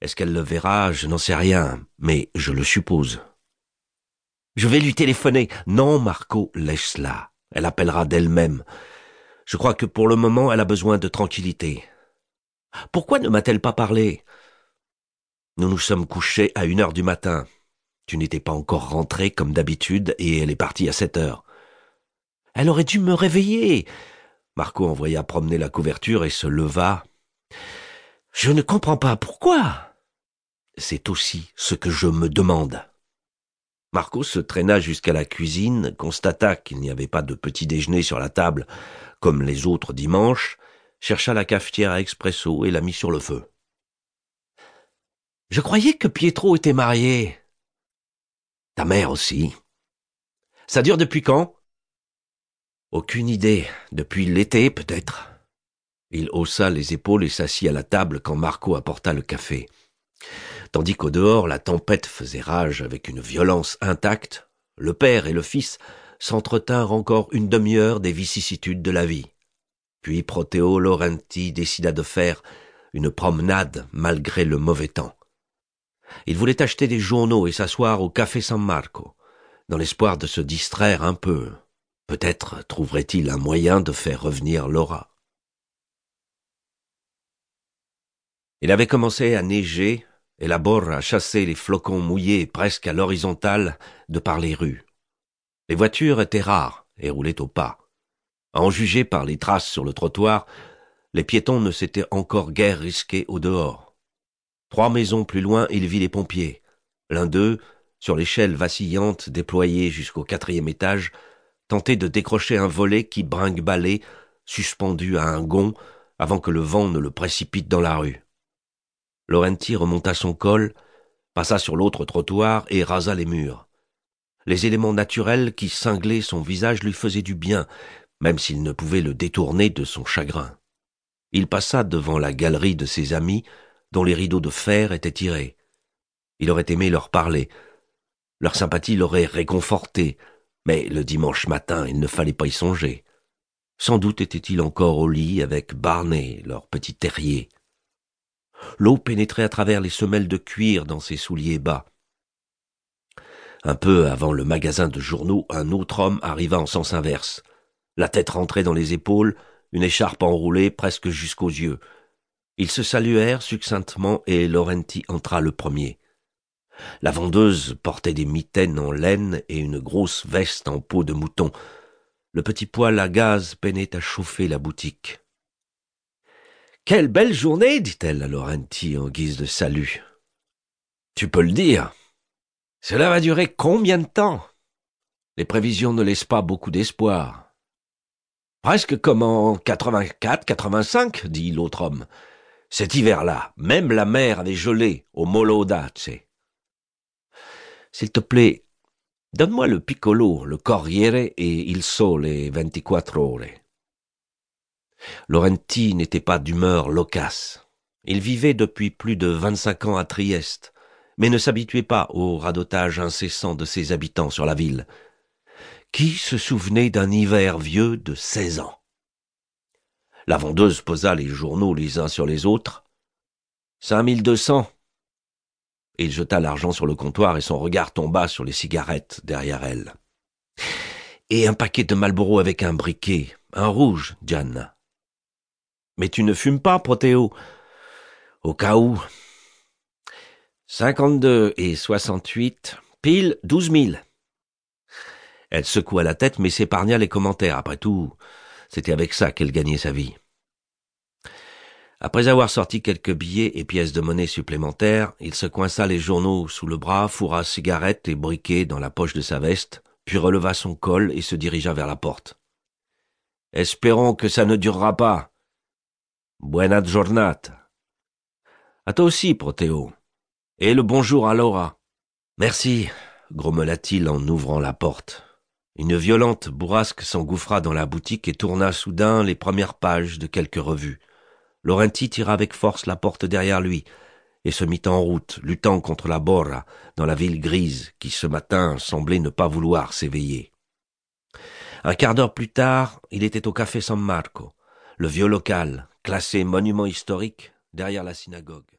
Est-ce qu'elle le verra? Je n'en sais rien, mais je le suppose. Je vais lui téléphoner. Non, Marco, laisse-la. Elle appellera d'elle-même. Je crois que pour le moment, elle a besoin de tranquillité. Pourquoi ne m'a-t-elle pas parlé? Nous nous sommes couchés à une heure du matin. Tu n'étais pas encore rentré comme d'habitude et elle est partie à sept heures. Elle aurait dû me réveiller. Marco envoya promener la couverture et se leva. Je ne comprends pas pourquoi. C'est aussi ce que je me demande. Marco se traîna jusqu'à la cuisine, constata qu'il n'y avait pas de petit déjeuner sur la table comme les autres dimanches, chercha la cafetière à expresso et la mit sur le feu. Je croyais que Pietro était marié. Ta mère aussi. Ça dure depuis quand? Aucune idée. Depuis l'été, peut-être. Il haussa les épaules et s'assit à la table quand Marco apporta le café. Tandis qu'au dehors la tempête faisait rage avec une violence intacte, le père et le fils s'entretinrent encore une demi-heure des vicissitudes de la vie. Puis Proteo Laurenti décida de faire une promenade malgré le mauvais temps. Il voulait acheter des journaux et s'asseoir au café San Marco, dans l'espoir de se distraire un peu. Peut-être trouverait-il un moyen de faire revenir Laura. Il avait commencé à neiger, et la borra chassait les flocons mouillés presque à l'horizontale de par les rues. Les voitures étaient rares et roulaient au pas. À en juger par les traces sur le trottoir, les piétons ne s'étaient encore guère risqués au dehors. Trois maisons plus loin, il vit les pompiers. L'un d'eux, sur l'échelle vacillante déployée jusqu'au quatrième étage, tentait de décrocher un volet qui brinque-ballait, suspendu à un gond, avant que le vent ne le précipite dans la rue. Laurenti remonta son col, passa sur l'autre trottoir et rasa les murs. Les éléments naturels qui cinglaient son visage lui faisaient du bien, même s'il ne pouvait le détourner de son chagrin. Il passa devant la galerie de ses amis, dont les rideaux de fer étaient tirés. Il aurait aimé leur parler. Leur sympathie l'aurait réconforté, mais le dimanche matin il ne fallait pas y songer. Sans doute était-il encore au lit avec Barney, leur petit terrier. L'eau pénétrait à travers les semelles de cuir dans ses souliers bas. Un peu avant le magasin de journaux, un autre homme arriva en sens inverse. La tête rentrée dans les épaules, une écharpe enroulée presque jusqu'aux yeux. Ils se saluèrent succinctement et Laurenti entra le premier. La vendeuse portait des mitaines en laine et une grosse veste en peau de mouton. Le petit poêle à gaz peinait à chauffer la boutique. Quelle belle journée, dit-elle à Laurenti en guise de salut. Tu peux le dire. Cela va durer combien de temps? Les prévisions ne laissent pas beaucoup d'espoir. Presque comme en 84, 85, dit l'autre homme. Cet hiver-là, même la mer avait gelé au Molo d'Ace. S'il te plaît, donne-moi le piccolo, le corriere et il sole vingt-quatre ore. Laurenti n'était pas d'humeur loquace. Il vivait depuis plus de vingt-cinq ans à Trieste, mais ne s'habituait pas au radotage incessant de ses habitants sur la ville. Qui se souvenait d'un hiver vieux de seize ans? La vendeuse posa les journaux les uns sur les autres. Cinq mille deux cents. Il jeta l'argent sur le comptoir et son regard tomba sur les cigarettes derrière elle. Et un paquet de Marlboro avec un briquet, un rouge, Diane. Mais tu ne fumes pas, Protéo. Au cas où. Cinquante-deux et soixante-huit, pile douze mille. Elle secoua la tête mais s'épargna les commentaires. Après tout, c'était avec ça qu'elle gagnait sa vie. Après avoir sorti quelques billets et pièces de monnaie supplémentaires, il se coinça les journaux sous le bras, fourra cigarettes et briquets dans la poche de sa veste, puis releva son col et se dirigea vers la porte. Espérons que ça ne durera pas. Buena giornata. À toi aussi, Protéo. Et le bonjour à Laura. Merci, grommela-t-il en ouvrant la porte. Une violente bourrasque s'engouffra dans la boutique et tourna soudain les premières pages de quelques revues. Laurenti tira avec force la porte derrière lui et se mit en route, luttant contre la borra dans la ville grise qui ce matin semblait ne pas vouloir s'éveiller. Un quart d'heure plus tard, il était au café San Marco, le vieux local, classé monument historique derrière la synagogue.